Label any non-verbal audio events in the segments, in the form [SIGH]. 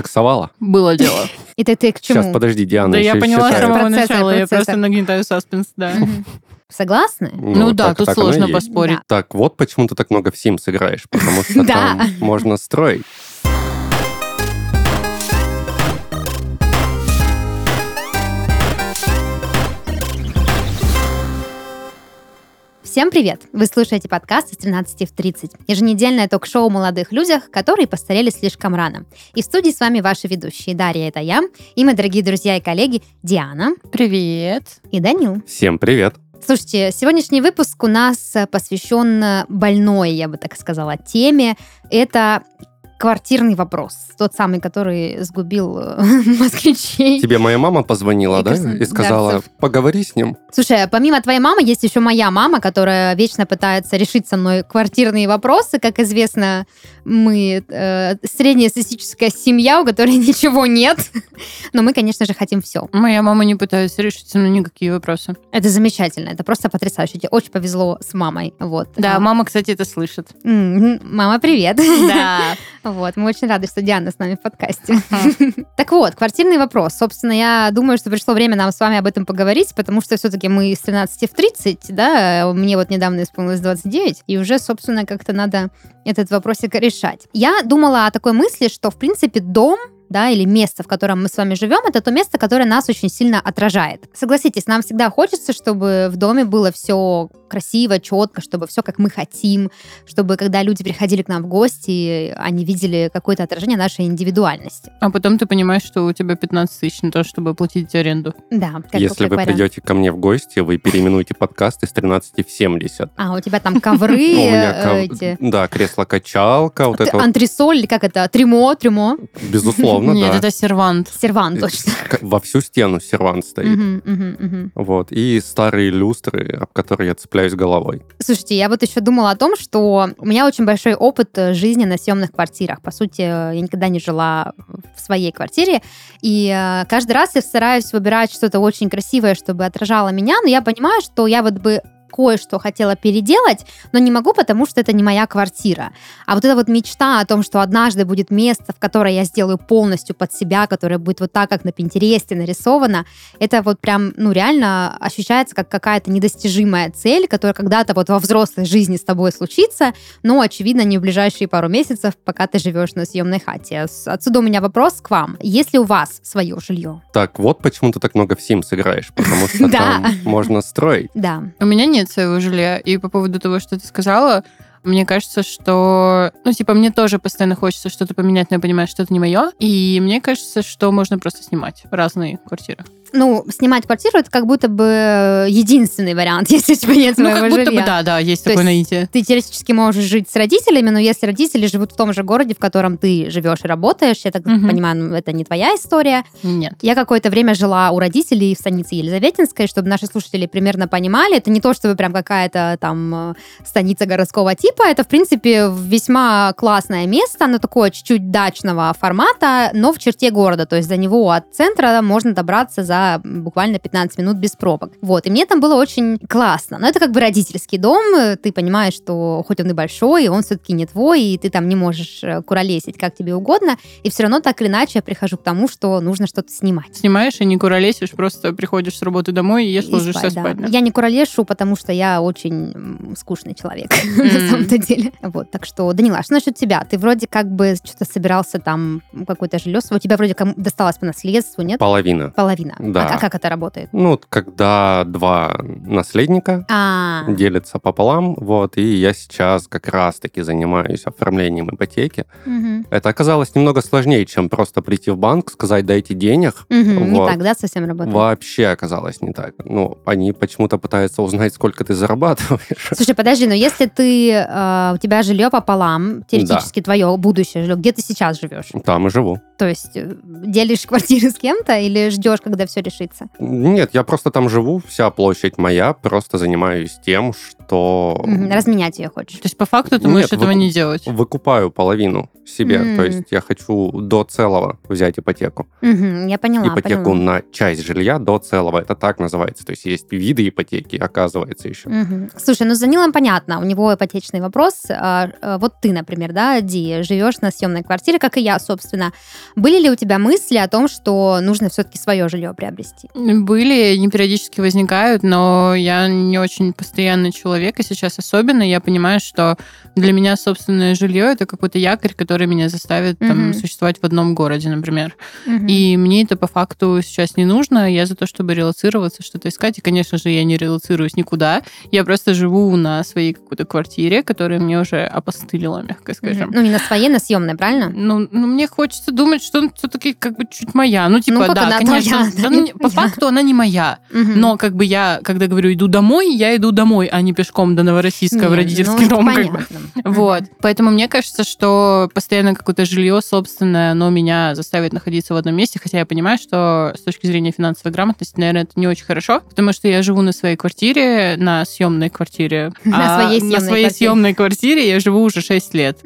Таксовала? Было [LAUGHS] дело. Это ты к чему? Сейчас, подожди, Диана Да я поняла с считает. самого Процессор, начала, я процессор. просто нагнетаю саспенс, да. Согласны? Ну да, так- тут так оно и сложно есть. поспорить. Так, вот почему ты так много в Sims играешь, потому что [LAUGHS] Да. там можно строить. Всем привет! Вы слушаете подкаст из 13 в 30. Еженедельное ток-шоу о молодых людях, которые постарели слишком рано. И в студии с вами ваши ведущие. Дарья, это я, и мои дорогие друзья и коллеги Диана Привет. и Данил. Всем привет. Слушайте, сегодняшний выпуск у нас посвящен больной, я бы так сказала, теме. Это квартирный вопрос. Тот самый, который сгубил э, [LAUGHS] москвичей. Тебе моя мама позвонила, И да? И сказала, поговори с ним. Слушай, а помимо твоей мамы есть еще моя мама, которая вечно пытается решить со мной квартирные вопросы. Как известно, мы э, среднестатистическая семья, у которой [LAUGHS] ничего нет. Но мы, конечно же, хотим все. Моя мама не пытается решить со мной никакие вопросы. Это замечательно, это просто потрясающе. Тебе очень повезло с мамой. Вот. Да, А, мама, кстати, это слышит. Мама, привет. Да. [LAUGHS] Вот, мы очень рады, что Диана с нами в подкасте. [LAUGHS] Так вот, квартирный вопрос. Собственно, я думаю, что пришло время нам с вами об этом поговорить, потому что все-таки мы с 13 в 30, да, мне вот недавно исполнилось 29, и уже, собственно, как-то надо этот вопросик решать. Я думала о такой мысли, что, в принципе, дом да, или место, в котором мы с вами живем, это то место, которое нас очень сильно отражает. Согласитесь, нам всегда хочется, чтобы в доме было все красиво, четко, чтобы все как мы хотим, чтобы когда люди приходили к нам в гости, они видели какое-то отражение нашей индивидуальности. А потом ты понимаешь, что у тебя 15 тысяч на то, чтобы платить аренду. Да, как Если как вы вариант. придете ко мне в гости, вы переименуете подкаст из 13 в 70. А, у тебя там ковры, [LAUGHS] Ну, э, эти... Да, кресло-качалка, Антресоль, или как это, трюмо, трюмо, безусловно, Нет, да. это сервант. сервант точно. Во всю стену сервант стоит. Мгм, мгм, мгм. Вот. И старые люстры, об которые я цепляюсь головой. Слушайте, я вот еще думала о том, что у меня очень большой опыт э, жизни на съемных квартирах. По сути, э, я никогда не жила в своей квартире. И э, каждый раз я стараюсь выбирать что-то очень красивое, чтобы отражало меня. Но я понимаю, что я вот бы кое-что хотела переделать, но не могу, потому что это не моя квартира. А вот эта вот мечта о том, что однажды будет место, в которое я сделаю полностью под себя, которое будет вот так, как на Пинтересте нарисовано, это вот прям, ну, реально ощущается как какая-то недостижимая цель, которая когда-то вот во взрослой жизни с тобой случится, но, очевидно, не в ближайшие пару месяцев, пока ты живешь на съемной хате. Отсюда у меня вопрос к вам. Есть ли у вас свое жилье? Так, вот почему ты так много в Sims играешь, потому что [LAUGHS] там можно строить. Да. У меня нет своего жилья. И по поводу того, что ты сказала, мне кажется, что... Ну, типа, мне тоже постоянно хочется что-то поменять, но я понимаю, что это не мое. И мне кажется, что можно просто снимать разные квартиры. Ну, снимать квартиру это как будто бы единственный вариант, [LAUGHS] если у тебя нет Ну, своего как будто жилья. бы, да, да, есть То такое наитие. Ты теоретически можешь жить с родителями, но если родители живут в том же городе, в котором ты живешь и работаешь, я так Мгм. понимаю, ну, это не твоя история. Нет. Я какое-то время жила у родителей в станице Елизаветинской, чтобы наши слушатели примерно понимали. Это не то, чтобы прям какая-то там э, станица городского типа. Это, в принципе, весьма классное место. Оно такое чуть-чуть дачного формата, но в черте города. То есть до него от центра можно добраться за буквально 15 минут без пробок. Вот. И мне там было очень классно. Но это как бы родительский дом. э, Ты понимаешь, что хоть он и большой, он все-таки не твой, и ты там не можешь э, куролесить как тебе угодно. И все равно так или иначе я прихожу к тому, что нужно что-то снимать. Снимаешь и не куролесишь, просто приходишь с работы домой и ешь, И ложишься спать, да. спать. да. Я не куролешу, потому что я очень скучный человек, [LAUGHS] на самом-то деле. Вот, так что, Данила, а что насчет тебя? Ты вроде как бы что-то собирался там, какое-то жилье, у тебя вроде кому- досталось по наследству, нет? Половина. Половина. Да. А, а как это работает? Ну, когда два наследника А, делятся пополам, вот, и я сейчас как раз-таки занимаюсь оформлением ипотеки. мгм. Это оказалось немного сложнее, чем просто прийти в банк, сказать «дайте денег». Не Вот. так, да, совсем работает? Вообще оказалось не так. Ну, они почему-то пытаются узнать, сколько ты зарабатываешь. Слушай, подожди, но если ты, э, у тебя жилье пополам, теоретически твое будущее жилье, где ты сейчас живешь? Там и живу. То есть э, делишь квартиру с кем-то или ждешь, когда все решится? Нет, я просто там живу, вся площадь моя, просто занимаюсь тем, что Разменять ее хочешь? То есть, по факту, ты Нет, можешь этого вы- не делать. выкупаю половину себе. М. То есть я хочу до целого взять ипотеку. Мгм, я поняла, ипотеку поняла. на часть жилья до целого. Это так называется. То есть есть виды ипотеки, оказывается, еще. Мгм. Слушай, ну с Данилом понятно, у него ипотечный вопрос. А, а, Вот ты, например, да, Ди, живешь на съемной квартире, как и я, собственно. Были ли у тебя мысли о том, что нужно все-таки свое жилье приобрести? Были, они периодически возникают, но я не очень постоянный человек, и сейчас особенно я понимаю, что для меня собственное жилье это какой-то якорь, который меня заставит там, Мгм. существовать в одном городе, например. Мгм. И мне это по факту сейчас не нужно. Я за то, чтобы релацироваться, что-то искать. И, конечно же, я не релацируюсь никуда. Я просто живу на своей какой-то квартире, которая мне уже опостылила, мягко скажем. Мгм. Ну, не на своей, на съемной, правильно? Ну, ну, мне хочется думать, что она все-таки как бы чуть моя. Ну, типа, как да, конечно. твоя, [LAUGHS] да, да, ну, по факту она не моя. Но как бы я, когда говорю иду домой, я иду домой, а не пешком до Новороссийска в родительский дом. Вот. Поэтому мне кажется, что постоянно какое-то жилье собственное, оно меня заставит находиться в одном месте, хотя я понимаю, что с точки зрения финансовой грамотности, наверное, это не очень хорошо, потому что я живу на своей квартире, на съемной квартире. [LAUGHS] На а своей на съемной своей квартире. съемной квартире я живу уже 6 лет.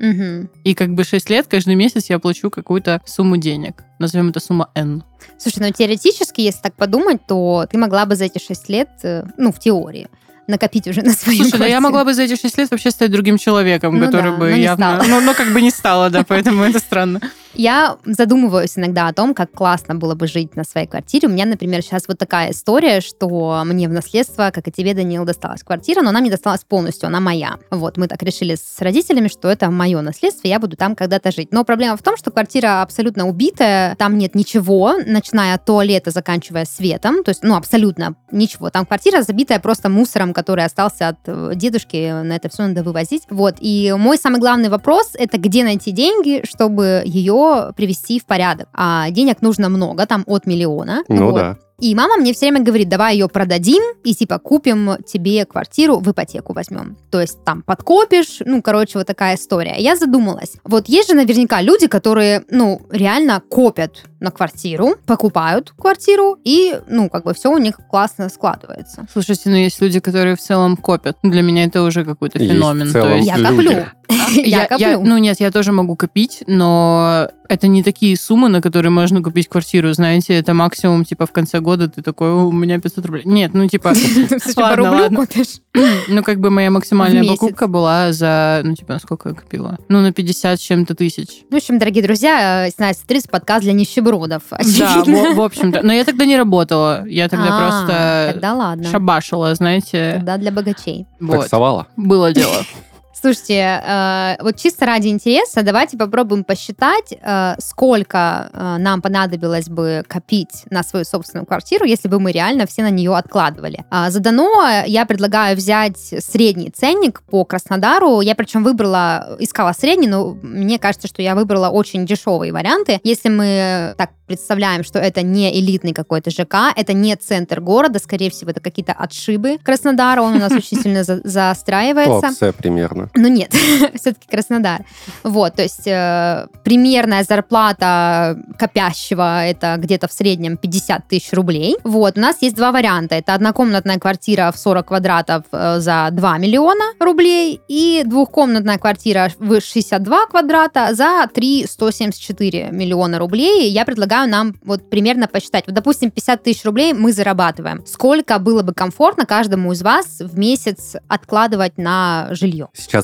И как бы 6 лет каждый месяц я плачу какую-то сумму денег. Назовем это сумма N. Слушай, ну теоретически, если так подумать, то ты могла бы за эти 6 лет, э, ну, в теории, накопить уже на свою Слушай, да я квартиру. могла бы за эти 6 лет вообще стать другим человеком, Ну который да, бы явно... Ну, ну, как бы не стала, да, поэтому это странно. Я задумываюсь иногда о том, как классно было бы жить на своей квартире. У меня, например, сейчас вот такая история, что мне в наследство, как и тебе, Даниил, досталась квартира, но она мне досталась полностью, она моя. Вот, мы так решили с родителями, что это мое наследство, я буду там когда-то жить. Но проблема в том, что квартира абсолютно убитая, там нет ничего, начиная от туалета, заканчивая светом, то есть, ну, абсолютно ничего. Там квартира забитая просто мусором, который остался от э, дедушки, на это все надо вывозить. Вот, и мой самый главный вопрос, это где найти деньги, чтобы ее привести в порядок. А денег нужно много, там от миллиона. Ну Вот. да. И мама мне все время говорит, давай ее продадим и типа купим тебе квартиру, в ипотеку возьмем. То есть там подкопишь, ну, короче, вот такая история. Я задумалась. Вот есть же наверняка люди, которые, ну, реально копят на квартиру, покупают квартиру и, ну, как бы все у них классно складывается. Слушайте, ну есть люди, которые в целом копят. Для меня это уже какой-то Есть феномен. в То целом есть- Я люди. коплю. [LAUGHS] Я коплю. ну нет, я тоже могу копить, но это не такие суммы, на которые можно купить квартиру. Знаете, это максимум, типа, в конце года ты такой, «О, у меня 500 рублей. Нет, ну, типа, [LAUGHS] по [LAUGHS] ладно, рублю ладно. [CLEARS THROAT] ну, как бы моя максимальная покупка была за, ну, типа, сколько я купила? Ну, на 50 с чем-то тысяч. В общем, дорогие друзья, э, Настя, 30 подкаст для нищебродов. Да, в, общем-то. Но я тогда не работала. Я тогда А, просто шабашила, знаете. Тогда для богачей. Вот. Таксовала. Было дело. Слушайте, э, вот чисто ради интереса, давайте попробуем посчитать, э, сколько э, нам понадобилось бы копить на свою собственную квартиру, если бы мы реально все на нее откладывали. А, Задано я предлагаю взять средний ценник по Краснодару. Я причем выбрала, искала средний, но мне кажется, что я выбрала очень дешевые варианты. Если мы так представляем, что это не элитный какой-то ЖК, это не центр города, скорее всего, это какие-то отшибы Краснодара, он у нас [LAUGHS] очень сильно за- заостраивается. Опция примерно. Ну нет, [LAUGHS] все-таки Краснодар. Вот, то есть э, примерная зарплата копящего это где-то в среднем 50 тысяч рублей. Вот, у нас есть два варианта. Это однокомнатная квартира в 40 квадратов э, за 2 миллиона рублей и двухкомнатная квартира в 62 квадрата за 3 174 миллиона рублей. Я предлагаю нам вот примерно посчитать. Вот, допустим, 50 тысяч рублей мы зарабатываем. Сколько было бы комфортно каждому из вас в месяц откладывать на жилье? Сейчас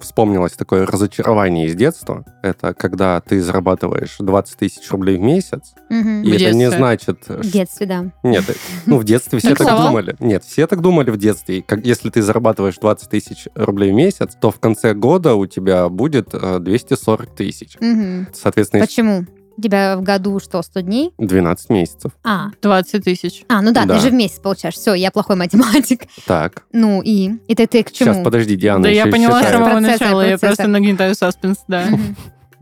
вспомнилось такое разочарование из детства. Это когда ты зарабатываешь 20 тысяч рублей в месяц, Мгм. и В это не детстве. значит... В детстве, да. Нет, э, ну в детстве все так думали. Нет, все так думали в детстве. Как, если ты зарабатываешь 20 тысяч рублей в месяц, то в конце года у тебя будет э, 240 тысяч. Мгм. Соответственно, Почему? У тебя в году что, 100 дней? 12 месяцев. А, 20 тысяч. а ну да, Да. ты же в месяц получаешь. Все, я плохой математик. Так, Ну и? И ты, ты к чему? сейчас подожди, Диана да, я поняла с самого начала. Я просто нагнетаю саспенс, да.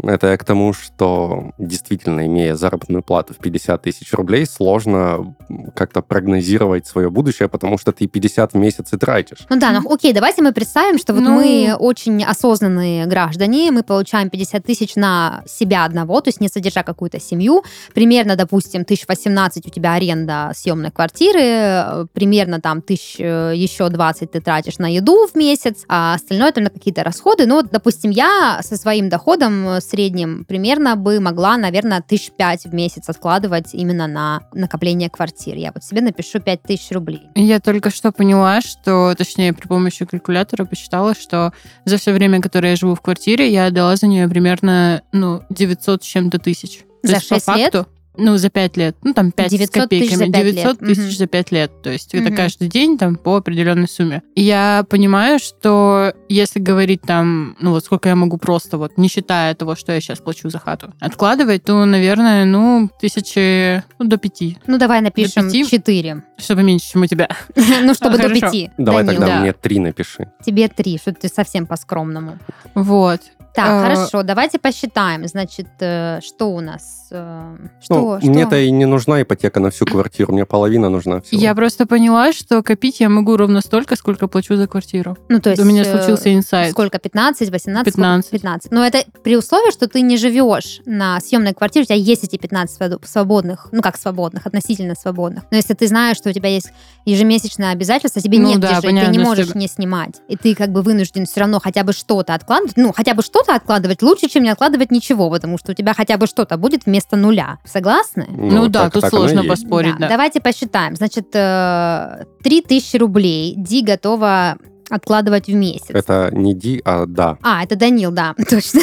Это я к тому, что действительно, имея заработную плату в 50 тысяч рублей, сложно как-то прогнозировать свое будущее, потому что ты 50 в месяц и тратишь. Ну да, ну окей, давайте мы представим, что вот Ну. мы очень осознанные граждане, мы получаем 50 тысяч на себя одного, то есть не содержа какую-то семью. Примерно, допустим, 1018 у тебя аренда съемной квартиры, примерно там тысяч э, еще 20 ты тратишь на еду в месяц, а остальное там на какие-то расходы. Ну вот, допустим, я со своим доходом э, средним примерно бы могла, наверное, тысяч пять в месяц откладывать именно на накопление квартир. Я вот себе напишу 5 тысяч рублей. Я только что поняла, что, точнее, при помощи калькулятора посчитала, что за все время, которое я живу в квартире, я отдала за нее примерно, ну, 900 с чем-то тысяч. То За есть, по 6 лет? Ну, за 5 лет. Ну, там 5 900 с копейками. тысяч за пять лет. 900 тысяч за 5 лет. То есть это Мгм. каждый день там по определенной сумме. И я понимаю, что если говорить там, ну вот сколько я могу просто вот, не считая того, что я сейчас плачу за хату, откладывать, то, наверное, ну, тысячи, ну, до пяти. Ну, давай напишем пяти? 4. Чтобы меньше, чем у тебя. [LAUGHS] Ну, чтобы [LAUGHS] до. 5. Давай тогда да. мне три напиши. тебе 3, что ты совсем по-скромному. Вот. Так, Э, хорошо, давайте посчитаем. Значит, э, что у нас? э, Что? Ну, что? мне-то и не нужна ипотека на всю квартиру, мне половина нужна всего. Я просто поняла, что копить я могу ровно столько, сколько плачу за квартиру. Ну, то есть... У меня э, случился инсайт. Сколько? 15, 18? 15. Сколько? 15. Но это при условии, что ты не живешь на съемной квартире, у тебя есть эти 15 свобо- свободных, ну как свободных, относительно свободных. Но если ты знаешь, что у тебя есть ежемесячное обязательство, тебе Ну нет да, где жить, ты понятно, не что- можешь не снимать. И ты как бы вынужден все равно хотя бы что-то откладывать. Ну, хотя бы что-то откладывать лучше, чем не откладывать ничего, потому что у тебя хотя бы что-то будет вместо нуля. Согласны? Ну, да, так- тут так сложно поспорить, да. Давайте посчитаем. Значит, э, 3000 рублей Ди готова откладывать в месяц. Это не Ди, а да. А, это Данил, да, [LAUGHS] точно.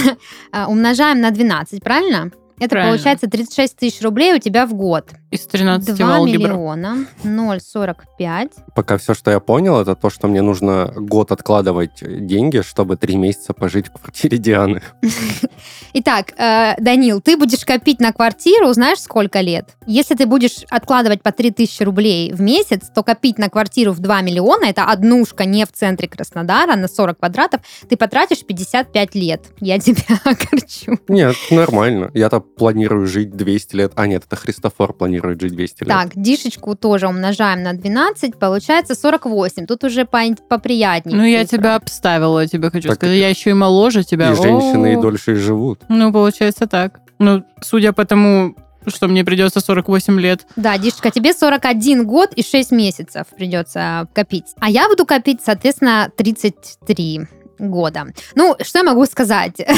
А, Умножаем на 12, правильно? Это Правильно. получается 36 тысяч рублей у тебя в год. Из 13 2 алгебра. миллиона 0,45. Пока все, что я понял, это то, что мне нужно год откладывать деньги, чтобы три месяца пожить в квартире Дианы. [LAUGHS] Итак, э, Данил, ты будешь копить на квартиру, знаешь, сколько лет? Если ты будешь откладывать по 3000 рублей в месяц, то копить на квартиру в 2 миллиона, это однушка не в центре Краснодара, на 40 квадратов, ты потратишь 55 лет. Я [LAUGHS] тебя огорчу. Нет, нормально. Я-то планирую жить 200 лет. А нет, это Христофор планирует жить 200 лет. Так, дишечку тоже умножаем на 12, получается 48. Тут уже по поприятнее. Ну, я тебя обставила, я тебе хочу Так сказать. Я еще и моложе тебя. И женщины и О. дольше и живут. Ну, получается так. Ну, судя по тому, что мне придется 48 лет. Да, Дишечка, тебе 41 год и 6 месяцев придется копить. А я буду копить, соответственно, 33 года. Ну, что я могу сказать? [LAUGHS]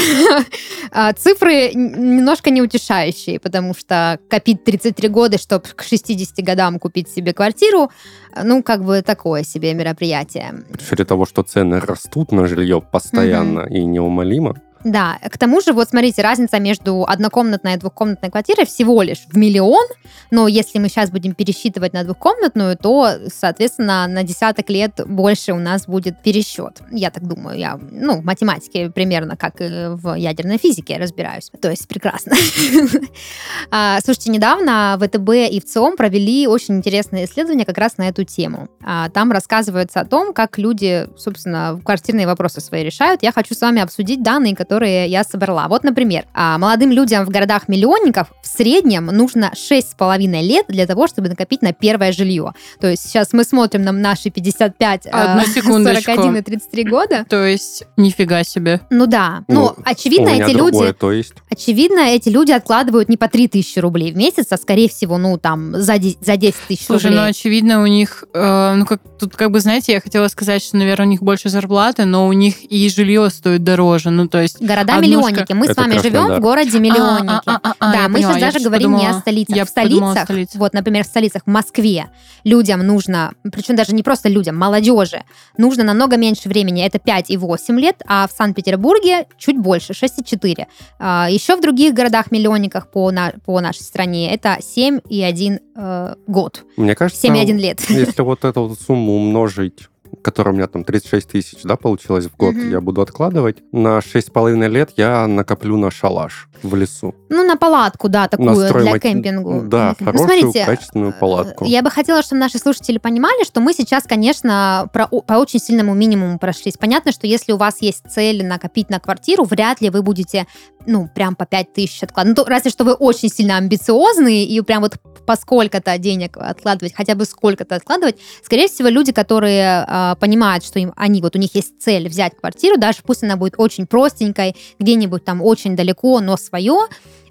А, Цифры немножко неутешающие, потому что копить 33 года, чтобы к 60 годам купить себе квартиру, ну, как бы такое себе мероприятие. При счете того, что цены растут на жилье постоянно и неумолимо. Да, к тому же, вот смотрите, разница между однокомнатной и двухкомнатной квартирой всего лишь в миллион, но если мы сейчас будем пересчитывать на двухкомнатную, то, соответственно, на десяток лет больше у нас будет пересчет. Я так думаю, я, ну, в математике примерно как и в ядерной физике разбираюсь, то есть прекрасно. [LAUGHS] А, Слушайте, недавно ВТБ и ВЦИОМ провели очень интересное исследование как раз на эту тему. А, Там рассказывается о том, как люди, собственно, квартирные вопросы свои решают. Я хочу с вами обсудить данные, которые я собрала. Вот, например, а, молодым людям в городах-миллионников в среднем нужно 6,5 лет для того, чтобы накопить на первое жилье. То есть сейчас мы смотрим на наши 55, а, Одну [LAUGHS] секундочку. 41 и 33 года. То есть, нифига себе. Ну да. Ну, Ну, очевидно, эти другое, люди... то есть. Очевидно, эти люди откладывают не по 3000 рублей в месяц, а скорее всего, ну, там, за 10, за 10 тысяч Слушай, рублей. ну, очевидно, у них, э, ну, как тут, как бы, знаете, я хотела сказать, что, наверное, у них больше зарплаты, но у них и жилье стоит дороже. Ну, то есть... Города-миллионники. Мы с Это вами живем в городе-миллионнике. А, а, а, а, да, я мы поняла, сейчас даже говорим не о столицах. я в подумала столицах, столице. вот, например, в столицах, в Москве, людям нужно, причем даже не просто людям, молодежи, нужно намного меньше времени, это 5 и 8 лет, а в Санкт-Петербурге чуть больше, 6 и 4. А, еще в других городах-миллионниках по, на- по нашей стране это 7 и 1 э, год, Мне кажется, 7 и 1 лет. [LAUGHS] если вот эту вот сумму умножить которая у меня там 36 тысяч, да, получилось в год, Мгм. я буду откладывать. На 6,5 лет я накоплю на шалаш в лесу. Ну, на палатку, да, такую Настрой для мать- кемпингу. Да, Ну, хорошую, смотрите, качественную палатку. Я бы хотела, чтобы наши слушатели понимали, что мы сейчас, конечно, про- по очень сильному минимуму прошлись. Понятно, что если у вас есть цель накопить на квартиру, вряд ли вы будете, ну, прям по 5 тысяч откладывать. Ну, то, разве что вы очень сильно амбициозные и прям вот по сколько-то денег откладывать, хотя бы сколько-то откладывать. Скорее всего, люди, которые э, понимают, что им, они, вот у них есть цель взять квартиру, даже пусть она будет очень простенькой, где-нибудь там очень далеко, но свое,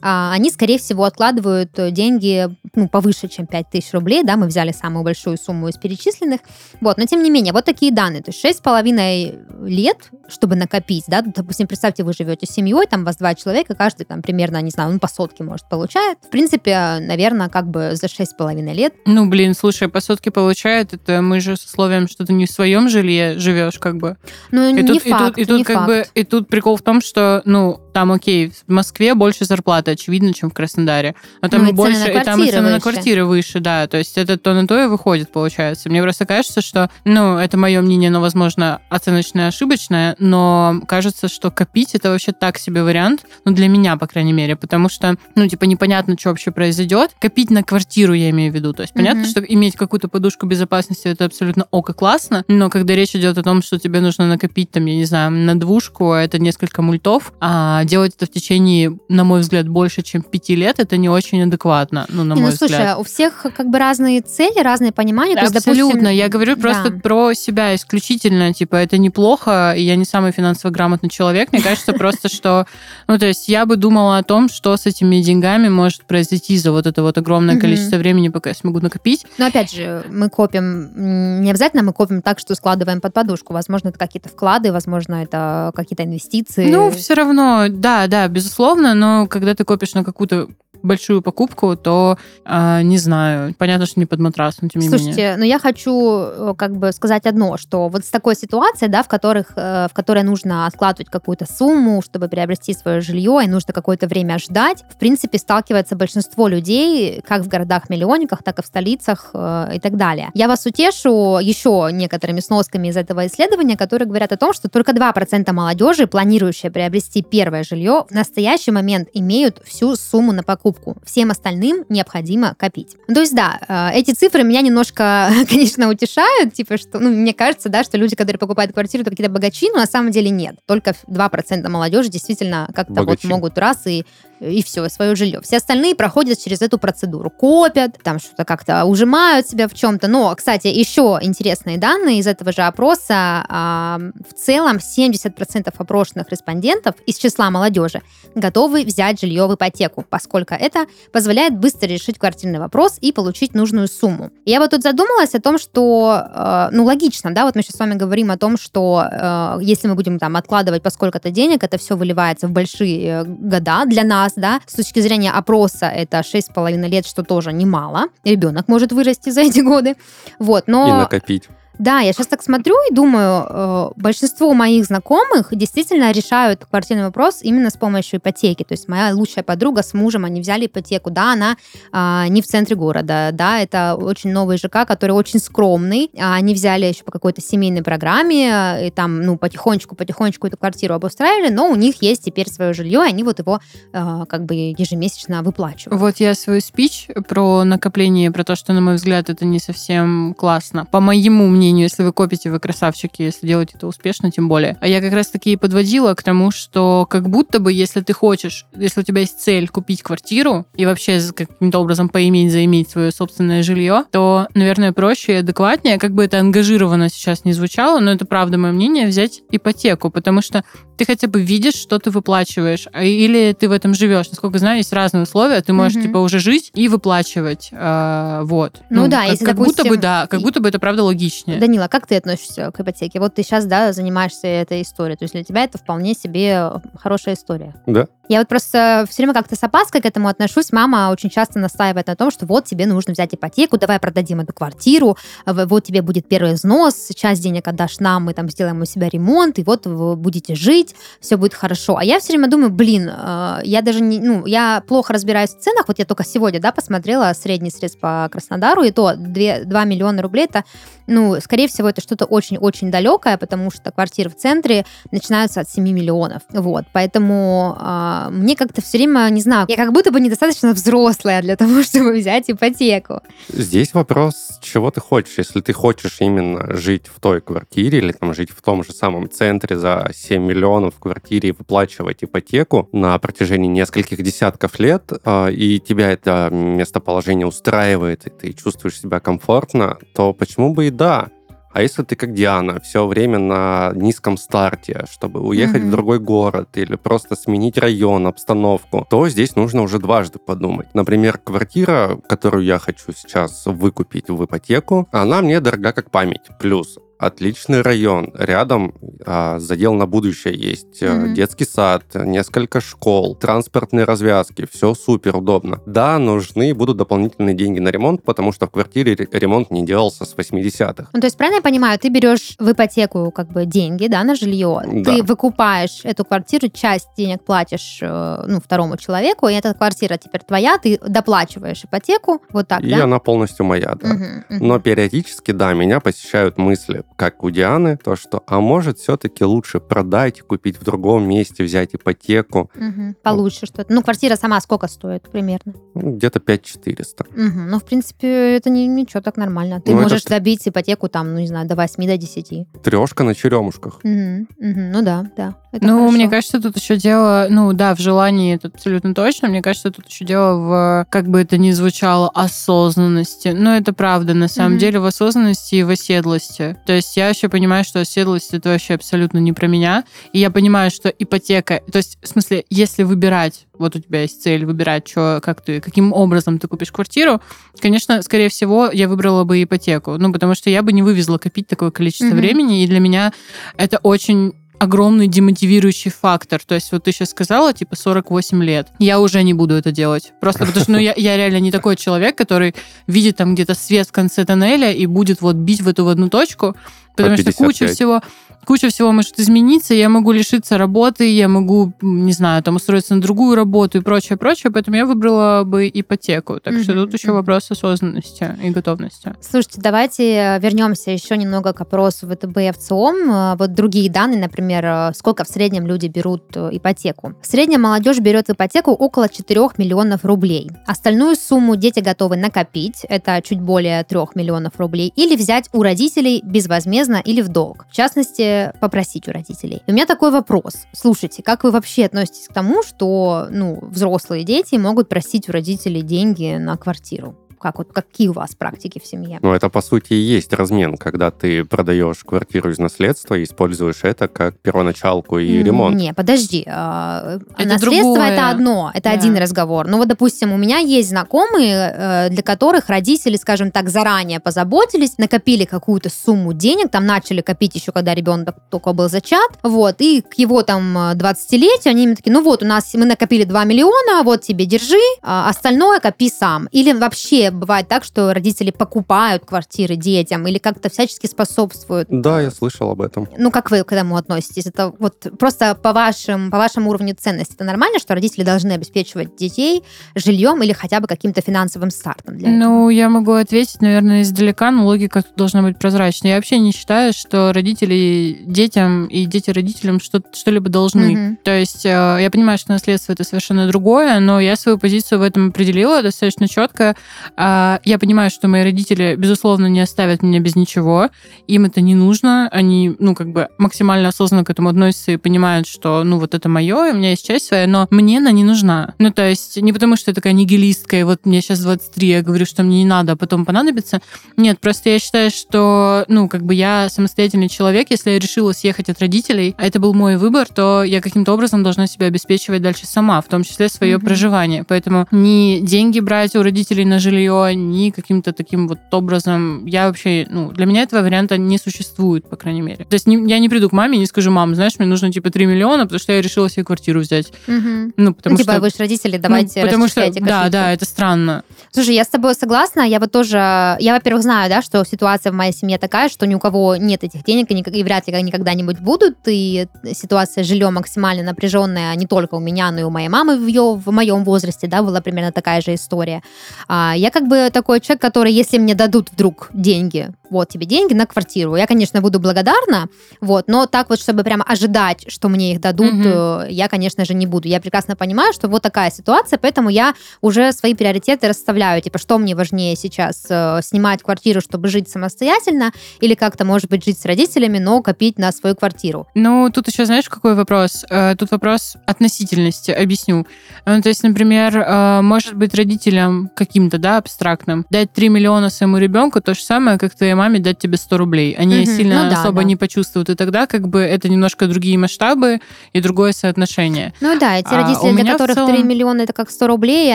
а, они, скорее всего, откладывают э, деньги ну, повыше, чем 5 тысяч рублей, да, мы взяли самую большую сумму из перечисленных, вот, но тем не менее, вот такие данные, то есть 6,5 лет, чтобы накопить, да, допустим, представьте, вы живете с семьей, там вас два человека, каждый там примерно, не знаю, ну, по сотке, может, получает, в принципе, наверное, как бы за 6,5 лет, Ну, блин, слушай, по сотке получают, это мы же с условием, что ты не в своем жилье живешь, как бы. ну, И не тут, и факт, тут, и тут не как факт. бы, и тут прикол в том, что, ну, там, окей, в Москве больше зарплаты, очевидно, чем в Краснодаре. Но там Ну, и больше, на и там и цены на выше. квартиры выше, да. То есть это то на то и выходит, получается. Мне просто кажется, что, ну, это мое мнение, но, возможно, оценочное, ошибочное, но кажется, что копить это вообще так себе вариант, ну, для меня, по крайней мере, потому что, ну, типа, непонятно, что вообще произойдет. Копить на квартиру, я имею в виду. То есть понятно, Мгм. что иметь какую-то подушку безопасности это абсолютно ок и классно, но когда речь идет о том, что тебе нужно накопить, там, я не знаю, на двушку, а это несколько мультов, а делать это в течение, на мой взгляд, больше, чем пяти лет, это не очень адекватно, ну, на Не, мой ну, слушай, взгляд. у всех как бы разные цели, разные понимания. То есть, Абсолютно. допустим, я говорю просто да. про себя исключительно. Типа, это неплохо, и я не самый финансово грамотный человек. Мне кажется просто, что... Ну, то есть я бы думала о том, что с этими деньгами может произойти за вот это вот огромное количество времени, пока я смогу накопить. Но опять же, мы копим, не обязательно мы копим так, что складываем под подушку. Возможно, это какие-то вклады, возможно, это какие-то инвестиции. Ну, все равно, да, да, безусловно, но когда ты копишь на какую-то большую покупку, то, а, не знаю, понятно, что не под матрас, но тем не менее. Слушайте, ну я хочу э, как бы сказать одно, что вот с такой ситуацией, да, в, которых, э, в которой нужно откладывать какую-то сумму, чтобы приобрести свое жилье, и нужно какое-то время ждать, в принципе, сталкивается большинство людей, как в городах-миллионниках, так и в столицах э, и так далее. Я вас утешу еще некоторыми сносками из этого исследования, которые говорят о том, что только 2% молодежи, планирующие приобрести первое жилье, в настоящий момент имеют всю сумму на покупку. Всем остальным необходимо копить. То есть, да, э, эти цифры меня немножко, [LAUGHS] конечно, утешают, типа, что, ну, мне кажется, да, что люди, которые покупают квартиру, это какие-то богачи, но на самом деле нет. Только 2% молодежи действительно как-то вот могут раз и и все, свое жилье. Все остальные проходят через эту процедуру. Копят, там что-то как-то ужимают себя в чем-то. Но, кстати, еще интересные данные из этого же опроса. а, В целом 70% опрошенных респондентов из числа молодежи готовы взять жилье в ипотеку, поскольку это позволяет быстро решить квартирный вопрос и получить нужную сумму. Я вот тут задумалась о том, что, э, ну, логично, да, вот мы сейчас с вами говорим о том, что э, если мы будем там откладывать по сколько-то денег, это все выливается в большие э, года для нас, да. С точки зрения опроса это 6,5 лет, что тоже немало. Ребенок может вырасти за эти годы. Вот, но... И накопить. Да, я сейчас так смотрю и думаю, э, большинство моих знакомых действительно решают квартирный вопрос именно с помощью ипотеки. То есть моя лучшая подруга с мужем, они взяли ипотеку. Да, она а, не в центре города, да, это очень новый ЖК, который очень скромный. А Они взяли еще по какой-то семейной программе, э, и там, ну, потихонечку-потихонечку эту квартиру обустраивали, но у них есть теперь свое жилье, и они вот его э, как бы ежемесячно выплачивают. Вот я свою спич про накопление, про то, что, на мой взгляд, это не совсем классно. По моему мнению, если вы копите, вы красавчики, если делаете это успешно, тем более. А я как раз таки и подводила к тому, что как будто бы, если ты хочешь, если у тебя есть цель купить квартиру и вообще каким-то образом поиметь, заиметь свое собственное жилье, то, наверное, проще и адекватнее, как бы это ангажировано сейчас не звучало, но это правда мое мнение, взять ипотеку, потому что ты хотя бы видишь, что ты выплачиваешь, а- или ты в этом живешь. Насколько знаю, есть разные условия, ты можешь Мгм. типа уже жить и выплачивать, а, вот. Ну да, как, если, как будто бы допустим, да, как будто бы это правда логичнее. Данила, как ты относишься к ипотеке? Вот ты сейчас, да, занимаешься этой историей. То есть для тебя это вполне себе хорошая история. Да. Я вот просто все время как-то с опаской к этому отношусь. Мама очень часто настаивает на том, что вот тебе нужно взять ипотеку, давай продадим эту квартиру, вот тебе будет первый взнос, часть денег отдашь нам, мы там сделаем у себя ремонт, и вот вы будете жить, все будет хорошо. А я все время думаю, блин, э, я даже не, ну, я плохо разбираюсь в ценах, вот я только сегодня, да, посмотрела средний срез по Краснодару, и то 2, 2 миллиона рублей, это, ну, скорее всего, это что-то очень-очень далекое, потому что квартиры в центре начинаются от 7 миллионов. Вот, поэтому а, мне как-то все время, не знаю, я как будто бы недостаточно взрослая для [LAUGHS] того, чтобы взять ипотеку. Здесь вопрос, чего ты хочешь. Если ты хочешь именно жить в той квартире или там жить в том же самом центре за 7 миллионов в квартире и выплачивать ипотеку на протяжении нескольких десятков лет, а, и тебя это местоположение устраивает, и ты чувствуешь себя комфортно, то почему бы и да? А если ты как Диана, все время на низком старте, чтобы уехать Мгм. в другой город или просто сменить район, обстановку, то здесь нужно уже дважды подумать. Например, квартира, которую я хочу сейчас выкупить в ипотеку, она мне дорога как память. Плюс отличный район. Рядом а, задел на будущее есть. Мгм. Детский сад, несколько школ, транспортные развязки. Все супер удобно. Да, нужны будут дополнительные деньги на ремонт, потому что в квартире ре- ремонт не делался с 80-х. Ну, то есть, правильно я понимаю, ты берешь в ипотеку как бы деньги, да, на жилье, Да. ты выкупаешь эту квартиру, часть денег платишь, э, ну, второму человеку, и эта квартира теперь твоя, ты доплачиваешь ипотеку, вот так, И да? она полностью моя, да. Мгм, мгм. Но периодически, да, меня посещают мысли, как у Дианы, то, что, а может, все-таки лучше продать, купить в другом месте, взять ипотеку. Мгм. Получше что-то. Ну, квартира сама сколько стоит примерно? Ну, где-то 5400. Мгм. Ну, в принципе, это не, ничего, так нормально. Ты Ну, это можешь ж- добить ипотеку там, ну, не знаю, до 8, до 10. Трешка на черемушках. Мгм, мгм. Ну да, да. это ну, хорошо. мне кажется, тут еще дело, ну да, в желании это абсолютно точно. Мне кажется, тут еще дело в, как бы это ни звучало, осознанности. Но это правда, на самом Мгм. деле, в осознанности и в оседлости. То есть я еще понимаю, что оседлость это вообще абсолютно не про меня. И я понимаю, что ипотека, то есть, в смысле, если выбирать, вот у тебя есть цель выбирать, что, как ты, каким образом ты купишь квартиру, конечно, скорее всего, я выбрала бы ипотеку. Ну, потому что я бы не вывезла копить такое количество Мгм. времени, и для меня это очень огромный демотивирующий фактор. То есть вот ты сейчас сказала, типа, 48 лет. Я уже не буду это делать. Просто потому что ну, я, я реально не такой человек, который видит там где-то свет в конце тоннеля и будет вот бить в эту в одну точку. Потому что куча 55. всего, куча всего может измениться, я могу лишиться работы, я могу, не знаю, там устроиться на другую работу и прочее, прочее. Поэтому я выбрала бы ипотеку. Так что Мгм, тут еще вопрос осознанности и готовности. Слушайте, давайте э, вернемся еще немного к опросу ВТБ и ВЦИОМ. Э, Вот другие данные, например, э, сколько в среднем люди берут ипотеку. В среднем молодежь берет ипотеку около 4 миллионов рублей. Остальную сумму дети готовы накопить, это чуть более 3 миллионов рублей, или взять у родителей безвозмездно или в долг. В частности, попросить у родителей. И у меня такой вопрос. Слушайте, как вы вообще относитесь к тому, что ну, взрослые дети могут просить у родителей деньги на квартиру? Как вот какие у вас практики в семье? Но это, по сути, и есть размен, когда ты продаешь квартиру из наследства и используешь это как первоначалку и ремонт. Не, подожди. а, Это наследство другое. это одно, это Да. один разговор. Ну вот, допустим, у меня есть знакомые, э, для которых родители, скажем так, заранее позаботились, накопили какую-то сумму денег, там начали копить еще, когда ребенок только был зачат, вот, и к его там э, 20-летию они им такие, ну вот, у нас мы накопили 2 миллиона, вот тебе держи, а остальное копи сам. Или вообще бывает так, что родители покупают квартиры детям или как-то всячески способствуют Да, я слышал об этом. ну, как вы к этому относитесь? Это вот просто по, вашим, по вашему уровню ценности. Это нормально, что родители должны обеспечивать детей жильем или хотя бы каким-то финансовым стартом для этого? Ну, я могу ответить, наверное, издалека, но логика тут должна быть прозрачной. Я вообще не считаю, что родители детям и дети родителям что- что-либо должны. Мгм. То есть э, я понимаю, что наследство это совершенно другое, но я свою позицию в этом определила достаточно четко. А, Я понимаю, что мои родители, безусловно, не оставят меня без ничего. Им это не нужно. Они, ну, как бы максимально осознанно к этому относятся и понимают, что, ну, вот это мое, и у меня есть часть своя, но мне она не нужна. Ну, то есть не потому, что я такая нигилистка, и вот мне сейчас 23, я говорю, что мне не надо, а потом понадобится. Нет, просто я считаю, что, ну, как бы я самостоятельный человек, если я решила съехать от родителей, а это был мой выбор, то я каким-то образом должна себя обеспечивать дальше сама, в том числе свое Мгм. проживание. Поэтому ни деньги брать у родителей на жилье, ни каким-то таким вот образом, я вообще, ну, для меня этого варианта не существует, по крайней мере. То есть не- я не приду к маме и не скажу, мам, знаешь, мне нужно типа 3 миллиона, потому что я решила себе квартиру взять. Мгм. Ну, потому Ну, типа, что... вы же родители, ну, давайте потому что, да, да, это странно. Слушай, я с тобой согласна. Я вот тоже, я, во-первых, знаю, да, что ситуация в моей семье такая, что ни у кого нет этих денег и, и вряд ли они когда-нибудь будут. И ситуация с жильем максимально напряженная не только у меня, но и у моей мамы в, ее, в моем возрасте, да, была примерно такая же история. А, я как бы такой человек, который, если мне дадут вдруг деньги, вот тебе деньги на квартиру, я, конечно, буду благодарна, вот, но так вот, чтобы прямо ожидать, что мне их дадут, э, я, конечно же, не буду. Я прекрасно понимаю, что вот такая ситуация, поэтому я уже свои приоритеты расставляю. Типа, что мне важнее сейчас? э, Снимать квартиру, чтобы жить самостоятельно, или как-то, может быть, жить с родителями, но копить на свою квартиру? Ну, тут еще, знаешь, какой вопрос? Э, Тут вопрос относительности, объясню. Э, То есть, например, может быть родителям каким-то, да, абстрактным, дать 3 миллиона своему ребенку то же самое, как твоей твоей маме дать тебе 100 рублей. Они Мгм. сильно Ну да, особо да. не почувствуют. И тогда как бы это немножко другие масштабы и другое соотношение. Ну да, эти А, родители, у для которых целом- 3 миллиона это как 100 рублей,